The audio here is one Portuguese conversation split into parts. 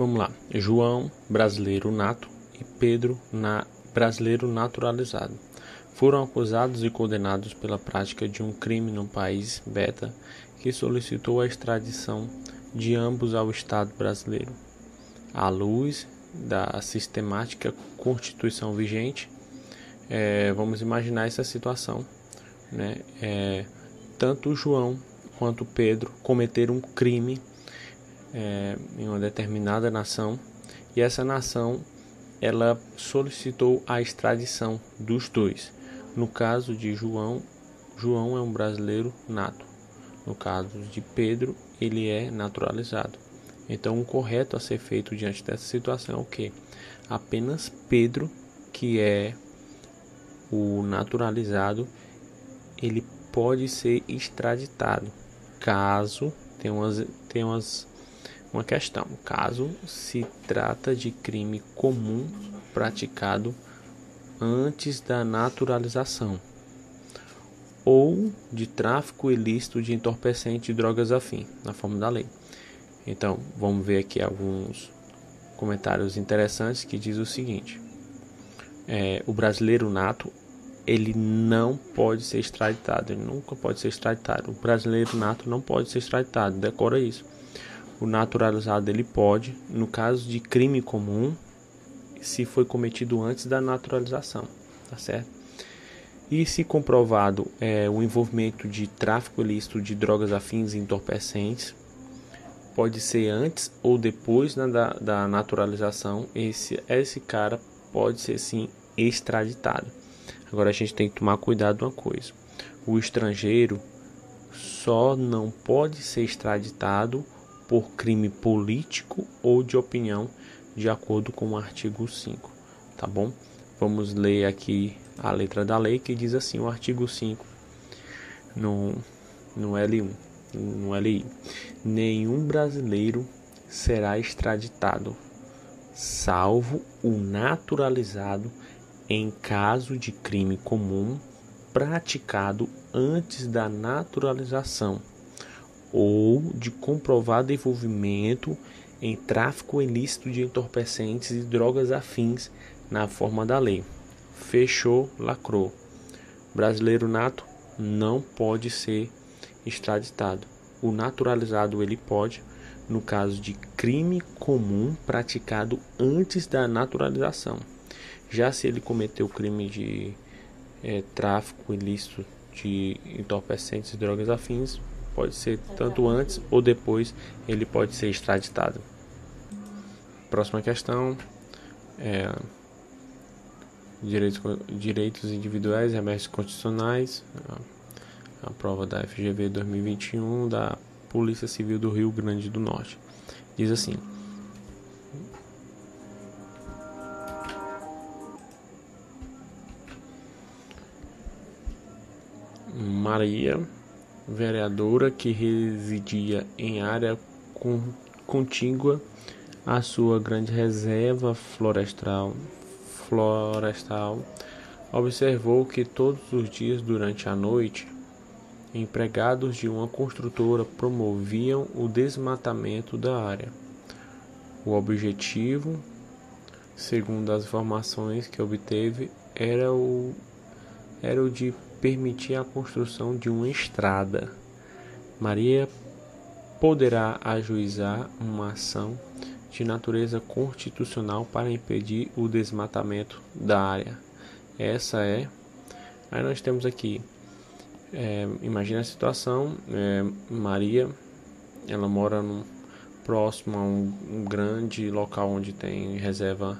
Vamos lá. João, brasileiro nato, e Pedro, na, brasileiro naturalizado, foram acusados e condenados pela prática de um crime no país beta que solicitou a extradição de ambos ao Estado brasileiro. À luz da sistemática Constituição vigente, é, vamos imaginar essa situação. Né? É, tanto João quanto Pedro cometeram um crime é, em uma determinada nação e essa nação ela solicitou a extradição dos dois. No caso de João, João é um brasileiro nato. No caso de Pedro, ele é naturalizado. Então, o correto a ser feito diante dessa situação é o que? Apenas Pedro, que é o naturalizado, ele pode ser extraditado, caso tem umas, tem umas uma questão: caso se trata de crime comum praticado antes da naturalização ou de tráfico ilícito de entorpecente e drogas afim, na forma da lei. Então, vamos ver aqui alguns comentários interessantes que diz o seguinte: é, o brasileiro nato ele não pode ser extraditado, ele nunca pode ser extraditado. O brasileiro nato não pode ser extraditado, decora isso. O naturalizado ele pode, no caso de crime comum, se foi cometido antes da naturalização, tá certo? E se comprovado é, o envolvimento de tráfico ilícito de drogas afins e entorpecentes, pode ser antes ou depois né, da, da naturalização, esse, esse cara pode ser sim extraditado. Agora a gente tem que tomar cuidado uma coisa: o estrangeiro só não pode ser extraditado por crime político ou de opinião, de acordo com o artigo 5, tá bom? Vamos ler aqui a letra da lei que diz assim: o artigo 5 no, no L1, no LI. Nenhum brasileiro será extraditado, salvo o naturalizado em caso de crime comum praticado antes da naturalização ou de comprovado envolvimento em tráfico ilícito de entorpecentes e drogas afins na forma da lei. Fechou, lacrou. Brasileiro nato não pode ser extraditado. O naturalizado ele pode, no caso de crime comum praticado antes da naturalização. Já se ele cometeu crime de é, tráfico ilícito de entorpecentes e drogas afins, pode ser tanto antes ou depois ele pode ser extraditado. Próxima questão é direitos, direitos individuais e remédios constitucionais. A, a prova da FGV 2021 da Polícia Civil do Rio Grande do Norte. Diz assim: Maria vereadora que residia em área contígua à sua grande reserva florestal, florestal, observou que todos os dias durante a noite, empregados de uma construtora promoviam o desmatamento da área. O objetivo, segundo as informações que obteve, era o, era o de permitir a construção de uma estrada. Maria poderá ajuizar uma ação de natureza constitucional para impedir o desmatamento da área. Essa é. Aí nós temos aqui. É, imagina a situação. É, Maria, ela mora num, próximo a um, um grande local onde tem reserva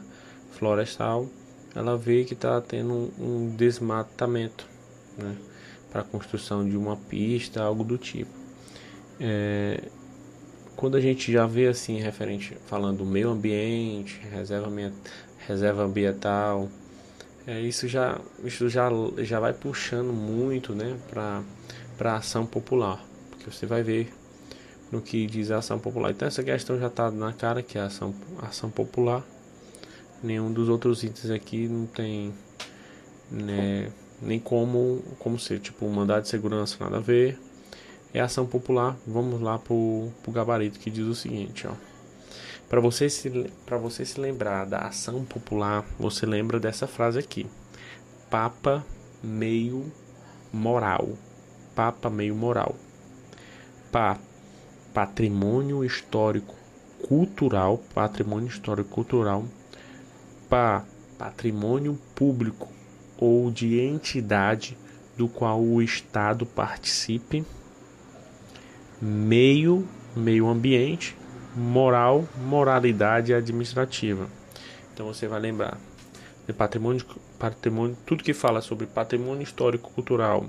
florestal. Ela vê que está tendo um, um desmatamento né, para a construção de uma pista, algo do tipo. É, quando a gente já vê assim referente falando do meio ambiente, reserva, reserva ambiental, é, isso já isso já, já vai puxando muito, né, para para ação popular, porque você vai ver no que diz a ação popular. Então essa questão já está na cara que é a ação ação popular. Nenhum dos outros itens aqui não tem né, nem como, como ser, tipo, mandado de segurança, nada a ver. É ação popular, vamos lá pro, pro gabarito que diz o seguinte, ó. Para você se você se lembrar da ação popular, você lembra dessa frase aqui: Papa meio moral. Papa meio moral. Pa, patrimônio histórico cultural, patrimônio histórico cultural. Pa, patrimônio público ou de entidade do qual o Estado participe, meio, meio ambiente, moral, moralidade administrativa. Então você vai lembrar de patrimônio, patrimônio, tudo que fala sobre patrimônio histórico cultural,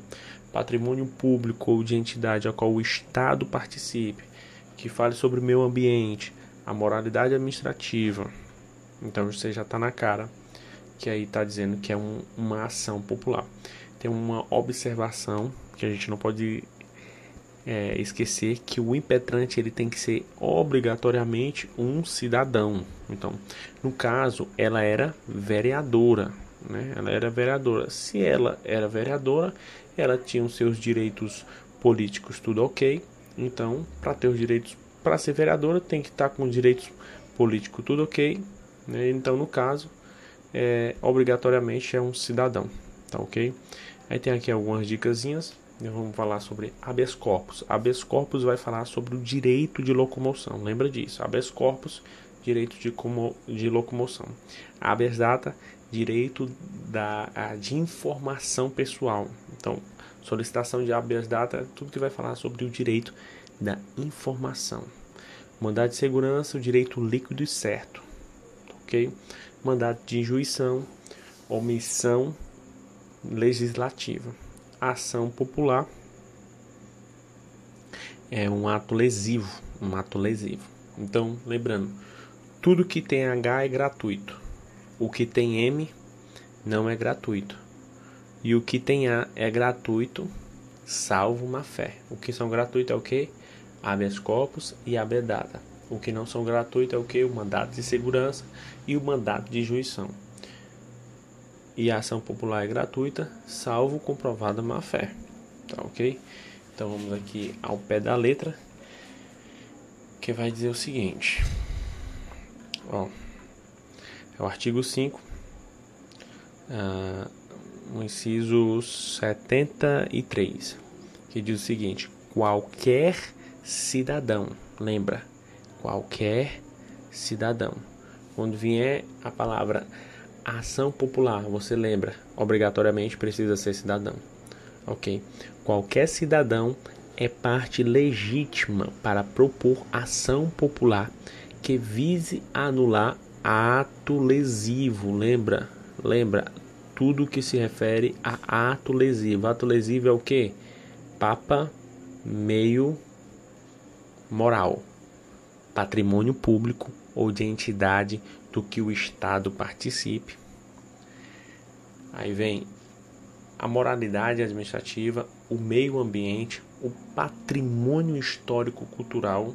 patrimônio público ou de entidade a qual o Estado participe, que fale sobre meio ambiente, a moralidade administrativa. Então você já está na cara que aí está dizendo que é um, uma ação popular. Tem uma observação que a gente não pode é, esquecer que o impetrante ele tem que ser obrigatoriamente um cidadão. Então, no caso, ela era vereadora, né? Ela era vereadora. Se ela era vereadora, ela tinha os seus direitos políticos tudo ok. Então, para ter os direitos, para ser vereadora, tem que estar tá com os direitos políticos tudo ok. Né? Então, no caso, é, obrigatoriamente é um cidadão, tá ok? Aí tem aqui algumas dicasinhas. Vamos falar sobre habeas corpus. Habeas corpus vai falar sobre o direito de locomoção. Lembra disso? Habeas corpus, direito de, como, de locomoção. Habeas data, direito da, de informação pessoal. Então, solicitação de habeas data, tudo que vai falar sobre o direito da informação. Mandado de segurança, o direito líquido e certo. Ok? Mandado de injuição, omissão legislativa. Ação popular é um ato lesivo, um ato lesivo. Então, lembrando, tudo que tem H é gratuito. O que tem M não é gratuito. E o que tem A é gratuito, salvo uma fé. O que são gratuitos é o que? Habeas corpus e abedada. O que não são gratuitos é o que? O mandato de segurança e o mandato de juição. E a ação popular é gratuita, salvo comprovada má fé. Tá ok? Então vamos aqui ao pé da letra, que vai dizer o seguinte. Ó, é o artigo 5, uh, o inciso 73, que diz o seguinte: qualquer cidadão, lembra, qualquer cidadão. Quando vier a palavra ação popular, você lembra, obrigatoriamente precisa ser cidadão. Ok? Qualquer cidadão é parte legítima para propor ação popular que vise anular ato lesivo. Lembra? Lembra? Tudo que se refere a ato lesivo. Ato lesivo é o que? Papa, meio moral patrimônio público ou de entidade do que o Estado participe. Aí vem a moralidade administrativa, o meio ambiente, o patrimônio histórico cultural,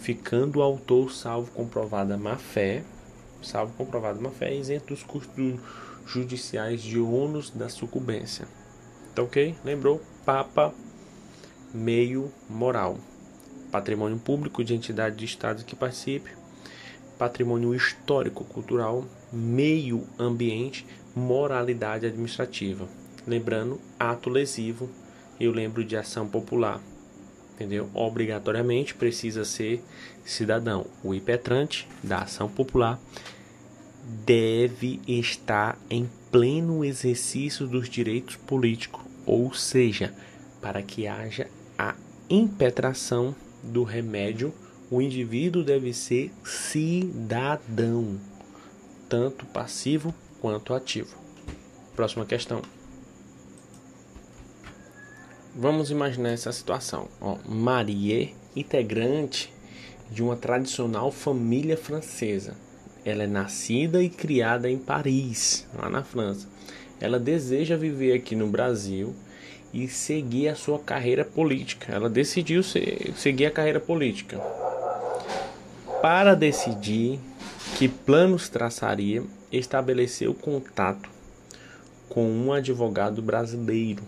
ficando o autor salvo comprovada má fé, salvo comprovada má fé, isento dos custos judiciais de ônus da sucumbência. Tá ok? Lembrou? Papa, meio moral patrimônio público de entidade de Estado que participe, patrimônio histórico, cultural, meio ambiente, moralidade administrativa. Lembrando, ato lesivo, eu lembro de ação popular. Entendeu? Obrigatoriamente precisa ser cidadão. O impetrante da ação popular deve estar em pleno exercício dos direitos políticos, ou seja, para que haja a impetração do remédio, o indivíduo deve ser cidadão, tanto passivo quanto ativo. Próxima questão. Vamos imaginar essa situação. Ó, Marie, integrante de uma tradicional família francesa. Ela é nascida e criada em Paris, lá na França. Ela deseja viver aqui no Brasil e seguir a sua carreira política. Ela decidiu seguir a carreira política. Para decidir que planos traçaria, estabeleceu contato com um advogado brasileiro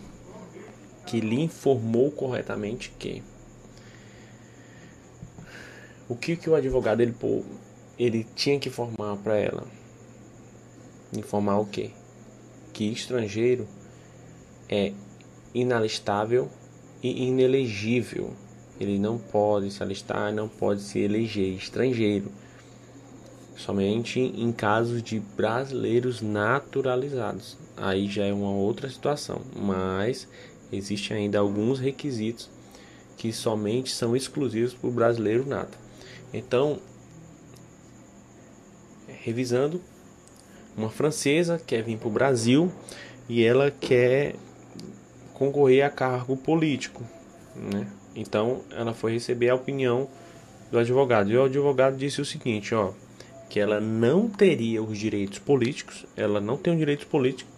que lhe informou corretamente que O que, que o advogado ele, ele tinha que informar para ela? Informar o quê? Que estrangeiro é inalistável e inelegível. Ele não pode se alistar, não pode se eleger estrangeiro. Somente em casos de brasileiros naturalizados. Aí já é uma outra situação, mas existem ainda alguns requisitos que somente são exclusivos para o brasileiro nato. Então, revisando, uma francesa quer vir para o Brasil e ela quer concorrer a cargo político, né? Então, ela foi receber a opinião do advogado. E o advogado disse o seguinte, ó, que ela não teria os direitos políticos, ela não tem os direitos políticos,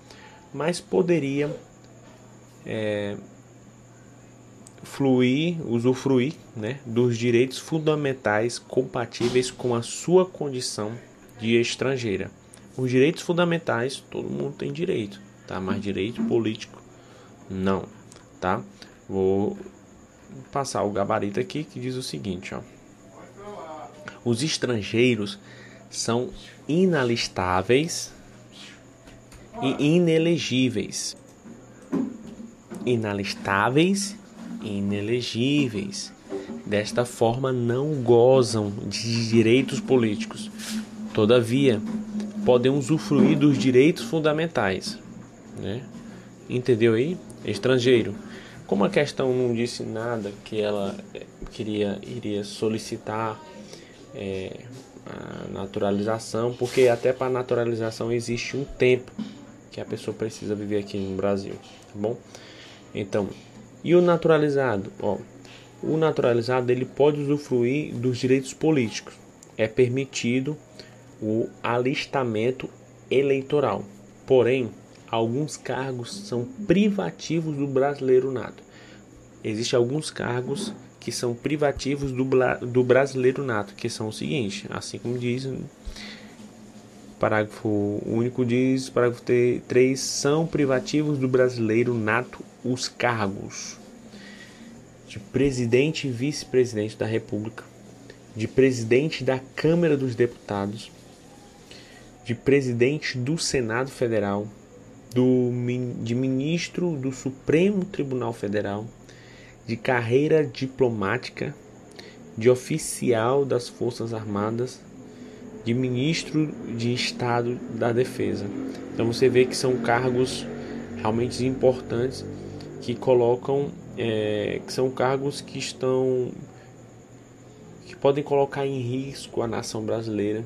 mas poderia é, fluir, usufruir né, dos direitos fundamentais compatíveis com a sua condição de estrangeira. Os direitos fundamentais todo mundo tem direito, tá? Mas direito político não, tá? Vou passar o gabarito aqui que diz o seguinte, ó. Os estrangeiros são inalistáveis e inelegíveis. Inalistáveis e inelegíveis. Desta forma, não gozam de direitos políticos. Todavia, podem usufruir dos direitos fundamentais. Né? Entendeu aí? Estrangeiro. Como a questão não disse nada que ela eh, queria iria solicitar é, a naturalização, porque até para naturalização existe um tempo que a pessoa precisa viver aqui no Brasil, tá bom? Então, e o naturalizado? Ó, o naturalizado ele pode usufruir dos direitos políticos. É permitido o alistamento eleitoral. Porém, alguns cargos são privativos do brasileiro nato. Existem alguns cargos que são privativos do, do brasileiro nato, que são o seguinte, assim como diz parágrafo único diz, parágrafo 3, são privativos do brasileiro nato os cargos de presidente e vice-presidente da República, de presidente da Câmara dos Deputados, de presidente do Senado Federal, do, de ministro do Supremo Tribunal Federal, de carreira diplomática, de oficial das Forças Armadas, de ministro de Estado da Defesa. Então você vê que são cargos realmente importantes que colocam, é, que são cargos que estão, que podem colocar em risco a nação brasileira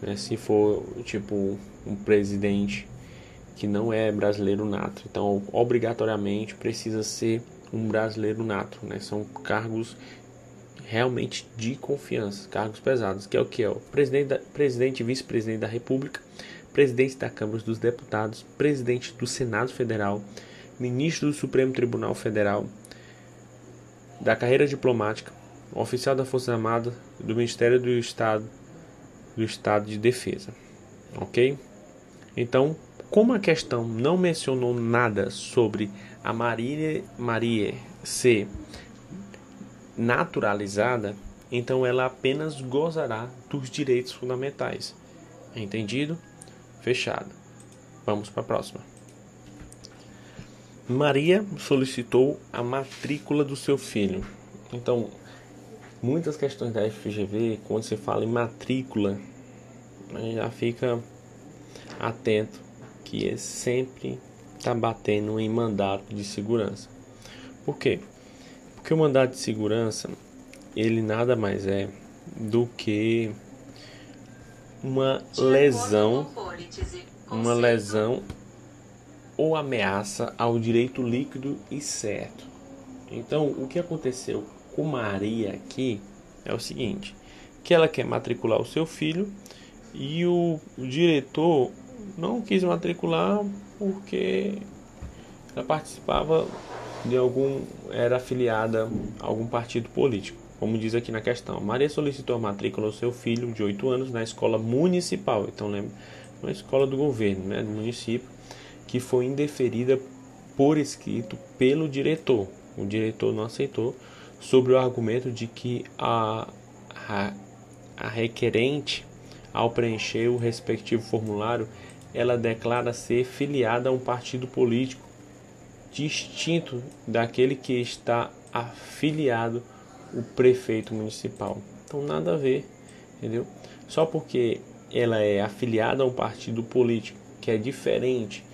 né, se for tipo um presidente que não é brasileiro nato. Então, obrigatoriamente precisa ser um brasileiro nato, né? São cargos realmente de confiança, cargos pesados, que é o que é o presidente, da, presidente e vice-presidente da República, presidente da Câmara dos Deputados, presidente do Senado Federal, ministro do Supremo Tribunal Federal, da carreira diplomática, oficial da Força Armada, do Ministério do Estado do Estado de Defesa. Ok? Então, como a questão não mencionou nada sobre a Maria, ser naturalizada, então ela apenas gozará dos direitos fundamentais. Entendido? Fechado. Vamos para a próxima. Maria solicitou a matrícula do seu filho. Então, muitas questões da FGV, quando você fala em matrícula, já fica atento é sempre está batendo em mandato de segurança. Por quê? Porque o mandato de segurança ele nada mais é do que uma lesão, uma lesão ou ameaça ao direito líquido e certo. Então, o que aconteceu com Maria aqui é o seguinte: que ela quer matricular o seu filho e o, o diretor não quis matricular porque ela participava de algum era afiliada a algum partido político. Como diz aqui na questão, Maria solicitou a matrícula ao seu filho de 8 anos na escola municipal. Então lembra, uma escola do governo, né, do município, que foi indeferida por escrito pelo diretor. O diretor não aceitou sobre o argumento de que a a, a requerente, ao preencher o respectivo formulário, ela declara ser filiada a um partido político distinto daquele que está afiliado o prefeito municipal. Então nada a ver, entendeu? Só porque ela é afiliada a um partido político que é diferente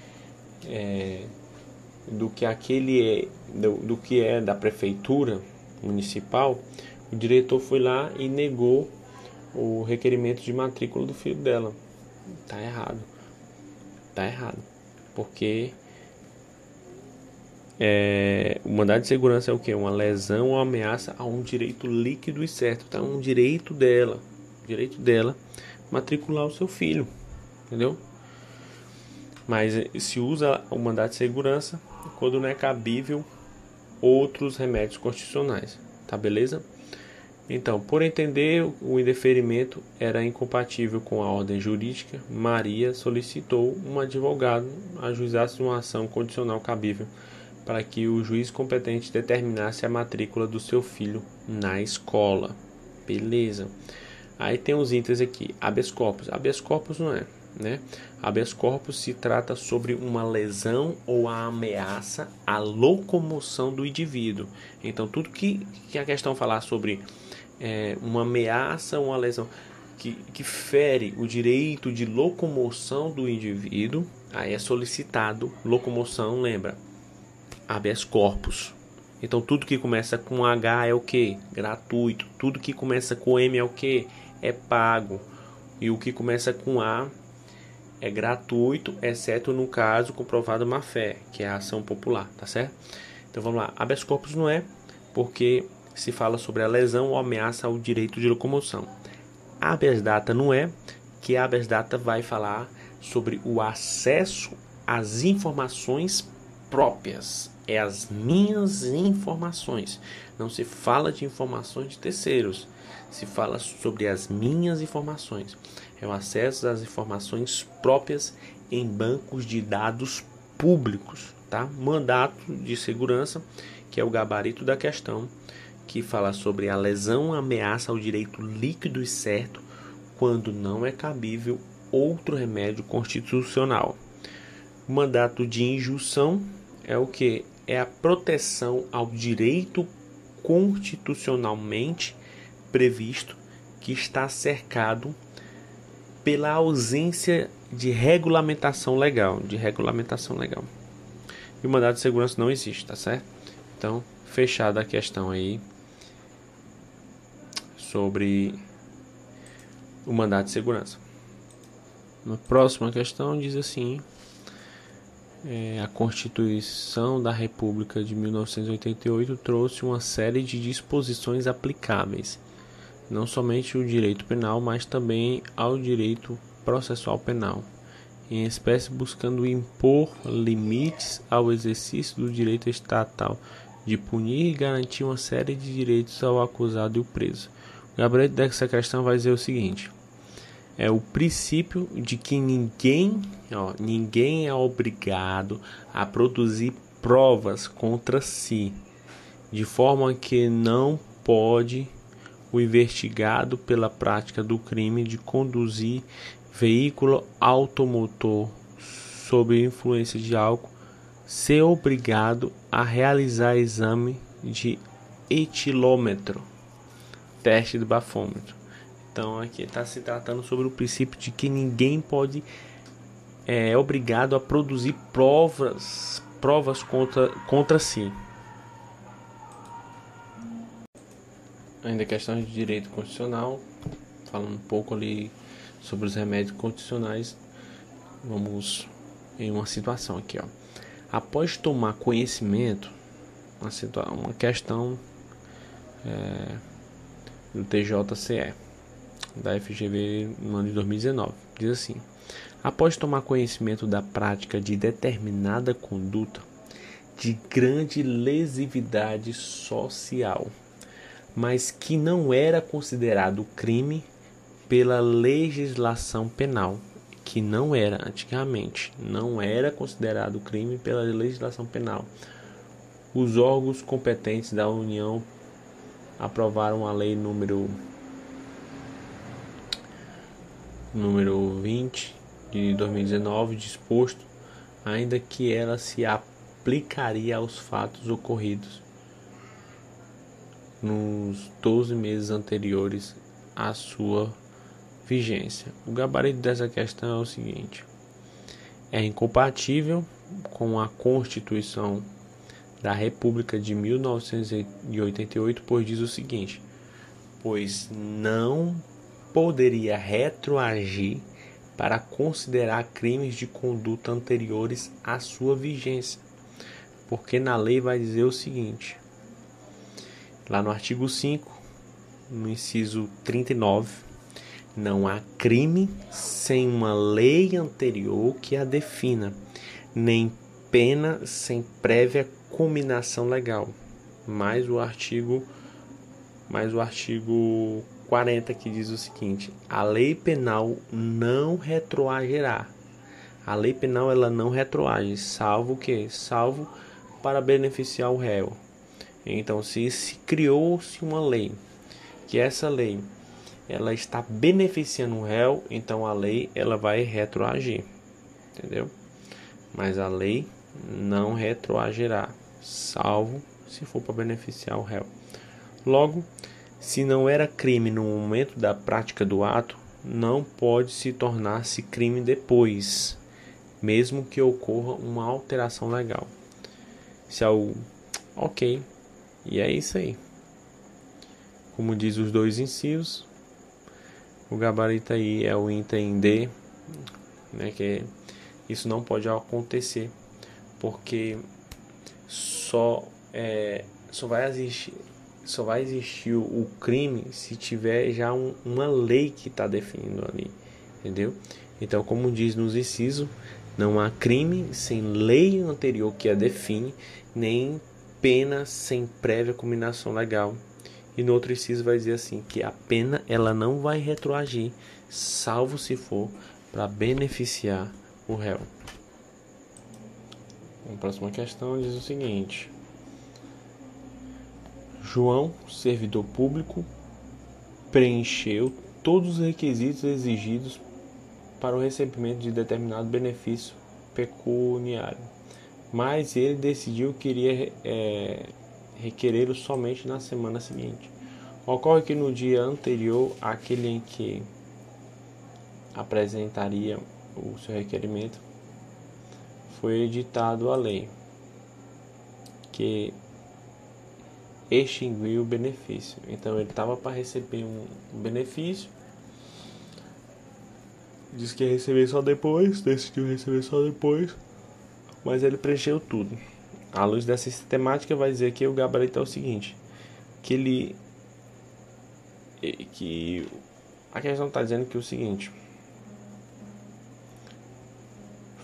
é, do que aquele é, do, do que é da prefeitura municipal, o diretor foi lá e negou o requerimento de matrícula do filho dela. Tá errado. Tá errado. Porque é, o mandado de segurança é o que? Uma lesão ou ameaça a um direito líquido e certo. Tá? Um direito dela. Direito dela matricular o seu filho. Entendeu? Mas eh, se usa o mandado de segurança quando não é cabível outros remédios constitucionais. Tá beleza? Então, por entender o indeferimento era incompatível com a ordem jurídica, Maria solicitou um advogado ajuizasse uma ação condicional cabível para que o juiz competente determinasse a matrícula do seu filho na escola. Beleza. Aí tem os itens aqui, habeas corpus. Habeas corpus não é, né? Habeas corpus se trata sobre uma lesão ou a ameaça à locomoção do indivíduo. Então, tudo que, que a questão falar sobre é, uma ameaça, uma lesão que, que fere o direito de locomoção do indivíduo, aí é solicitado locomoção, lembra? habeas corpus. Então tudo que começa com H é o que? Gratuito. Tudo que começa com M é o que? É pago. E o que começa com A é gratuito, exceto no caso comprovado má fé, que é a ação popular, tá certo? Então vamos lá. Habeas corpus não é, porque se fala sobre a lesão ou ameaça ao direito de locomoção. Habeas data não é, que habeas data vai falar sobre o acesso às informações próprias, é as minhas informações. Não se fala de informações de terceiros, se fala sobre as minhas informações. É o acesso às informações próprias em bancos de dados públicos, tá? Mandato de segurança, que é o gabarito da questão, que fala sobre a lesão ameaça ao direito líquido e certo quando não é cabível outro remédio constitucional. O mandato de injunção é o que? É a proteção ao direito constitucionalmente previsto que está cercado pela ausência de regulamentação legal, de regulamentação legal. E o mandado de segurança não existe, tá certo? Então, fechada a questão aí sobre o mandado de segurança. Na próxima questão diz assim: é, a Constituição da República de 1988 trouxe uma série de disposições aplicáveis, não somente ao direito penal, mas também ao direito processual penal, em espécie buscando impor limites ao exercício do direito estatal de punir e garantir uma série de direitos ao acusado e o preso. O Gabriel dessa questão vai dizer o seguinte: é o princípio de que ninguém, ó, ninguém é obrigado a produzir provas contra si, de forma que não pode o investigado pela prática do crime de conduzir veículo automotor sob influência de álcool ser obrigado a realizar exame de etilômetro, teste do bafômetro então aqui está se tratando sobre o princípio de que ninguém pode é obrigado a produzir provas provas contra, contra si. Ainda questão de direito constitucional, falando um pouco ali sobre os remédios constitucionais, vamos em uma situação aqui, ó. Após tomar conhecimento, uma, uma questão é, do TJCE da FGV no ano de 2019. Diz assim: Após tomar conhecimento da prática de determinada conduta de grande lesividade social, mas que não era considerado crime pela legislação penal, que não era antigamente, não era considerado crime pela legislação penal. Os órgãos competentes da União aprovaram a lei número número 20 de 2019 disposto, ainda que ela se aplicaria aos fatos ocorridos nos 12 meses anteriores à sua vigência. O gabarito dessa questão é o seguinte: é incompatível com a Constituição da República de 1988, pois diz o seguinte: pois não poderia retroagir para considerar crimes de conduta anteriores à sua vigência. Porque na lei vai dizer o seguinte: lá no artigo 5, no inciso 39, não há crime sem uma lei anterior que a defina, nem pena sem prévia combinação legal. Mais o artigo mais o artigo 40 que diz o seguinte: a lei penal não retroagirá. A lei penal ela não retroage, salvo que, salvo para beneficiar o réu. Então, se, se criou-se uma lei, que essa lei ela está beneficiando o réu, então a lei ela vai retroagir, entendeu? Mas a lei não retroagirá, salvo se for para beneficiar o réu. Logo, se não era crime no momento da prática do ato, não pode se tornar-se crime depois, mesmo que ocorra uma alteração legal. Se é o ok, e é isso aí. Como diz os dois incisos, o gabarito aí é o item D, né, que isso não pode acontecer, porque só é, só vai existir só vai existir o crime se tiver já um, uma lei que está definindo ali, entendeu? Então, como diz nos incisos, não há crime sem lei anterior que a define, nem pena sem prévia combinação legal. E no outro inciso vai dizer assim que a pena ela não vai retroagir, salvo se for para beneficiar o réu. A próxima questão diz o seguinte: João, servidor público, preencheu todos os requisitos exigidos para o recebimento de determinado benefício pecuniário, mas ele decidiu que iria é, requerê-lo somente na semana seguinte. Ocorre que no dia anterior àquele em que apresentaria o seu requerimento, foi editado a lei que extinguir o benefício. Então ele estava para receber um benefício, disse que ia receber só depois, decidiu receber só depois, mas ele preencheu tudo. À luz dessa sistemática, vai dizer que o gabarito é o seguinte: que ele. que a questão está dizendo que é o seguinte.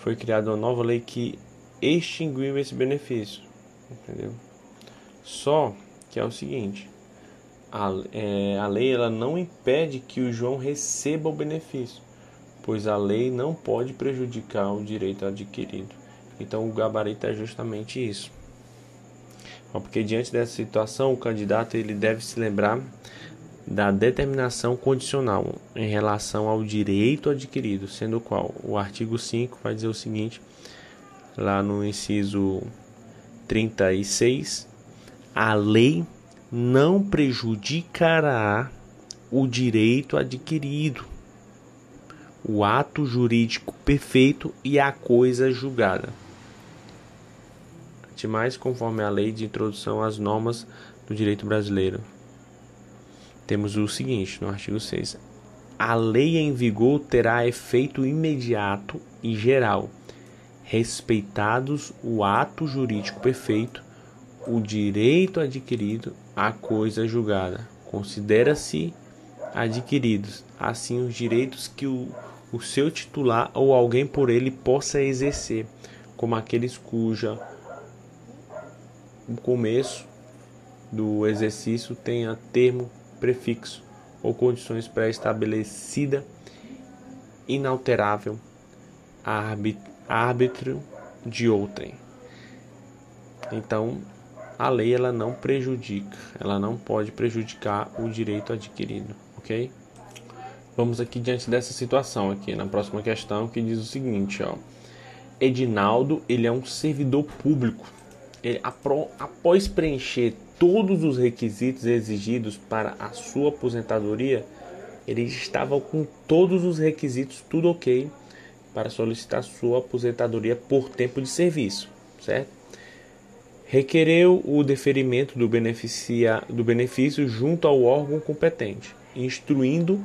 Foi criada uma nova lei que extinguiu esse benefício. Entendeu? Só que é o seguinte: a, é, a lei ela não impede que o João receba o benefício, pois a lei não pode prejudicar o direito adquirido. Então o gabarito é justamente isso. Porque diante dessa situação, o candidato ele deve se lembrar da determinação condicional em relação ao direito adquirido, sendo o qual o artigo 5 vai dizer o seguinte, lá no inciso 36, a lei não prejudicará o direito adquirido, o ato jurídico perfeito e a coisa julgada. Demais, conforme a lei de introdução às normas do direito brasileiro. Temos o seguinte no artigo 6. A lei em vigor terá efeito imediato e geral, respeitados o ato jurídico perfeito o direito adquirido à coisa julgada. Considera-se adquiridos, assim, os direitos que o, o seu titular ou alguém por ele possa exercer, como aqueles cuja o começo do exercício tenha termo, prefixo ou condições pré-estabelecida, inalterável, árbitro de outrem. Então, a lei ela não prejudica, ela não pode prejudicar o direito adquirido, ok? Vamos aqui diante dessa situação aqui na próxima questão que diz o seguinte, ó. Edinaldo, ele é um servidor público. Ele, após preencher todos os requisitos exigidos para a sua aposentadoria, ele estava com todos os requisitos tudo ok para solicitar sua aposentadoria por tempo de serviço, certo? Requereu o deferimento do, beneficia, do benefício junto ao órgão competente, instruindo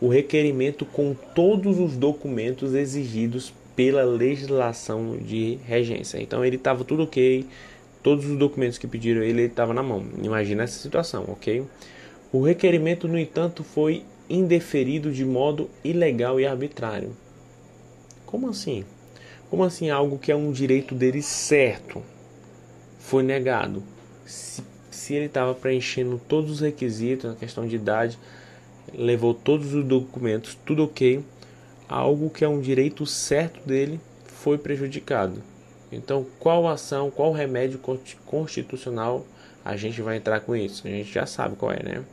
o requerimento com todos os documentos exigidos pela legislação de regência. Então ele estava tudo ok, todos os documentos que pediram ele estava na mão. Imagina essa situação, ok? O requerimento, no entanto, foi indeferido de modo ilegal e arbitrário. Como assim? Como assim algo que é um direito dele certo foi negado? Se, se ele estava preenchendo todos os requisitos na questão de idade, levou todos os documentos, tudo ok, algo que é um direito certo dele foi prejudicado. Então, qual ação, qual remédio constitucional a gente vai entrar com isso? A gente já sabe qual é, né?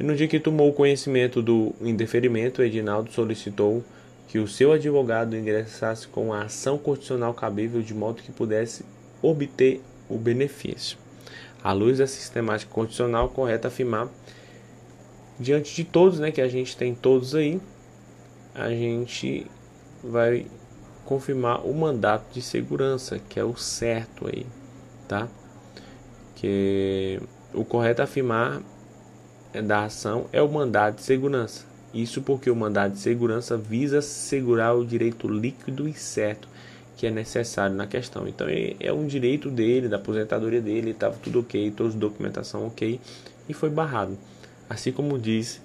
E no dia que tomou conhecimento do indeferimento, Edinaldo solicitou que o seu advogado ingressasse com a ação constitucional cabível de modo que pudesse obter o benefício. À luz da sistemática constitucional, correta afirmar, diante de todos, né, que a gente tem todos aí, a gente vai confirmar o mandato de segurança, que é o certo aí, tá? Que o correto afirmar da ação é o mandato de segurança. Isso porque o mandato de segurança visa assegurar o direito líquido e certo que é necessário na questão. Então é um direito dele, da aposentadoria dele, estava tudo ok, toda a documentação ok e foi barrado. Assim como diz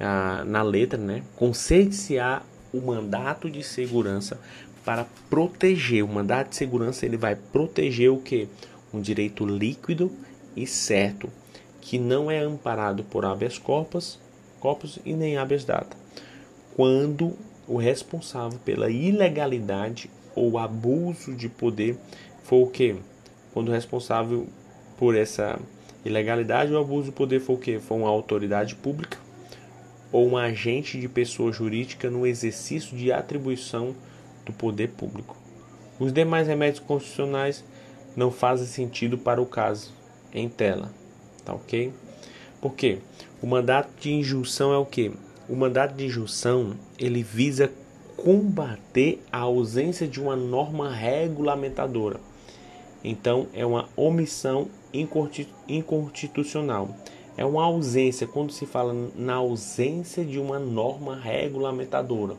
ah, na letra, né? Concede-se-á o mandato de segurança para proteger. O mandato de segurança ele vai proteger o que? Um direito líquido e certo, que não é amparado por habeas corpus, corpus e nem habeas data. Quando o responsável pela ilegalidade ou abuso de poder for o que? Quando o responsável por essa ilegalidade ou abuso de poder for o que? For uma autoridade pública ou um agente de pessoa jurídica no exercício de atribuição do poder público. Os demais remédios constitucionais não fazem sentido para o caso em tela, tá ok? Por quê? O mandato de injunção é o que? O mandato de injunção ele visa combater a ausência de uma norma regulamentadora. Então é uma omissão inconstitucional. É uma ausência quando se fala na ausência de uma norma regulamentadora.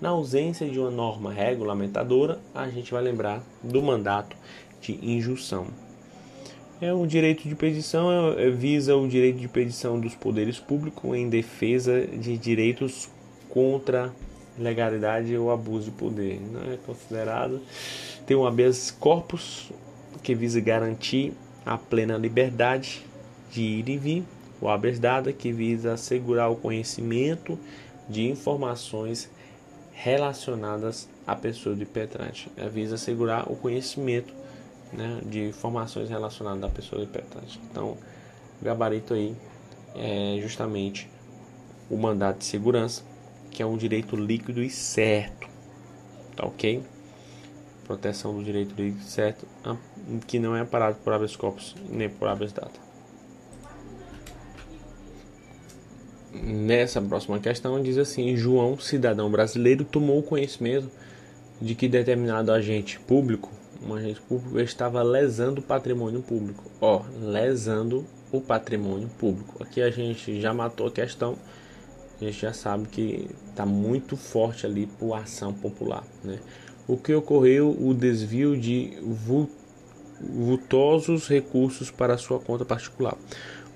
Na ausência de uma norma regulamentadora, a gente vai lembrar do mandato de injunção. É o direito de petição é, visa o direito de petição dos poderes públicos em defesa de direitos contra legalidade ou abuso de poder. Não é considerado tem um habeas corpus que visa garantir a plena liberdade de ir e vir, o habeas data que visa assegurar o conhecimento de informações relacionadas à pessoa de petrante. É, visa assegurar o conhecimento né, de informações relacionadas à pessoa de petrante. Então, o gabarito aí é justamente o mandato de segurança, que é um direito líquido e certo. Tá ok? Proteção do direito líquido e certo, que não é parado por habeas corpus nem por habeas data. Nessa próxima questão diz assim: João, cidadão brasileiro, tomou conhecimento de que determinado agente público, um agente público, estava lesando o patrimônio público. Ó, lesando o patrimônio público. Aqui a gente já matou a questão, a gente já sabe que está muito forte ali por ação popular. Né? O que ocorreu? O desvio de vultosos recursos para sua conta particular,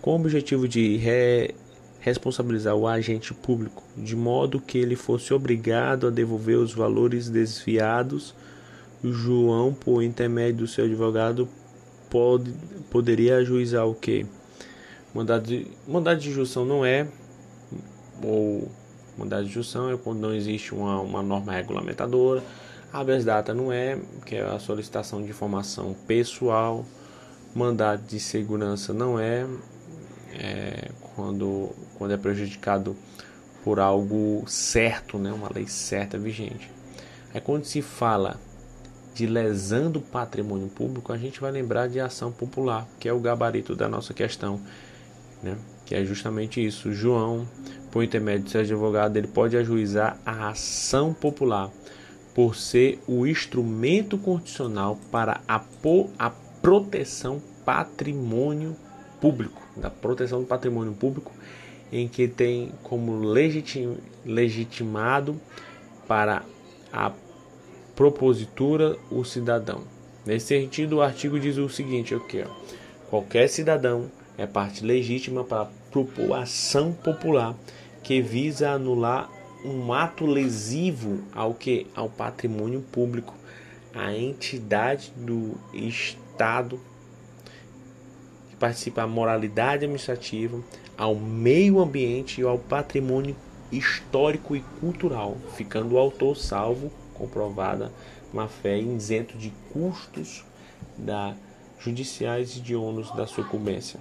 com o objetivo de re responsabilizar o agente público, de modo que ele fosse obrigado a devolver os valores desviados. João, por intermédio do seu advogado, pode, poderia ajuizar o que? Mandado de, mandado de injunção não é, ou mandado de injunção é quando não existe uma, uma norma regulamentadora. Habeas data não é, que é a solicitação de informação pessoal. Mandado de segurança não é, é quando, quando é prejudicado por algo certo, né? uma lei certa vigente. Aí quando se fala de lesando o patrimônio público, a gente vai lembrar de ação popular, que é o gabarito da nossa questão, né? que é justamente isso. João, por intermédio de seu advogado, ele pode ajuizar a ação popular por ser o instrumento constitucional para a, a proteção patrimônio público, da proteção do patrimônio público, em que tem como legitim, legitimado para a propositura o cidadão. Nesse sentido, o artigo diz o seguinte aqui, ó, qualquer cidadão é parte legítima para propor ação popular que visa anular um ato lesivo ao que ao patrimônio público, à entidade do Estado que participa da moralidade administrativa, ao meio ambiente e ao patrimônio histórico e cultural, ficando o autor salvo, comprovada má fé isento de custos da judiciais e de ônus da sucumbência.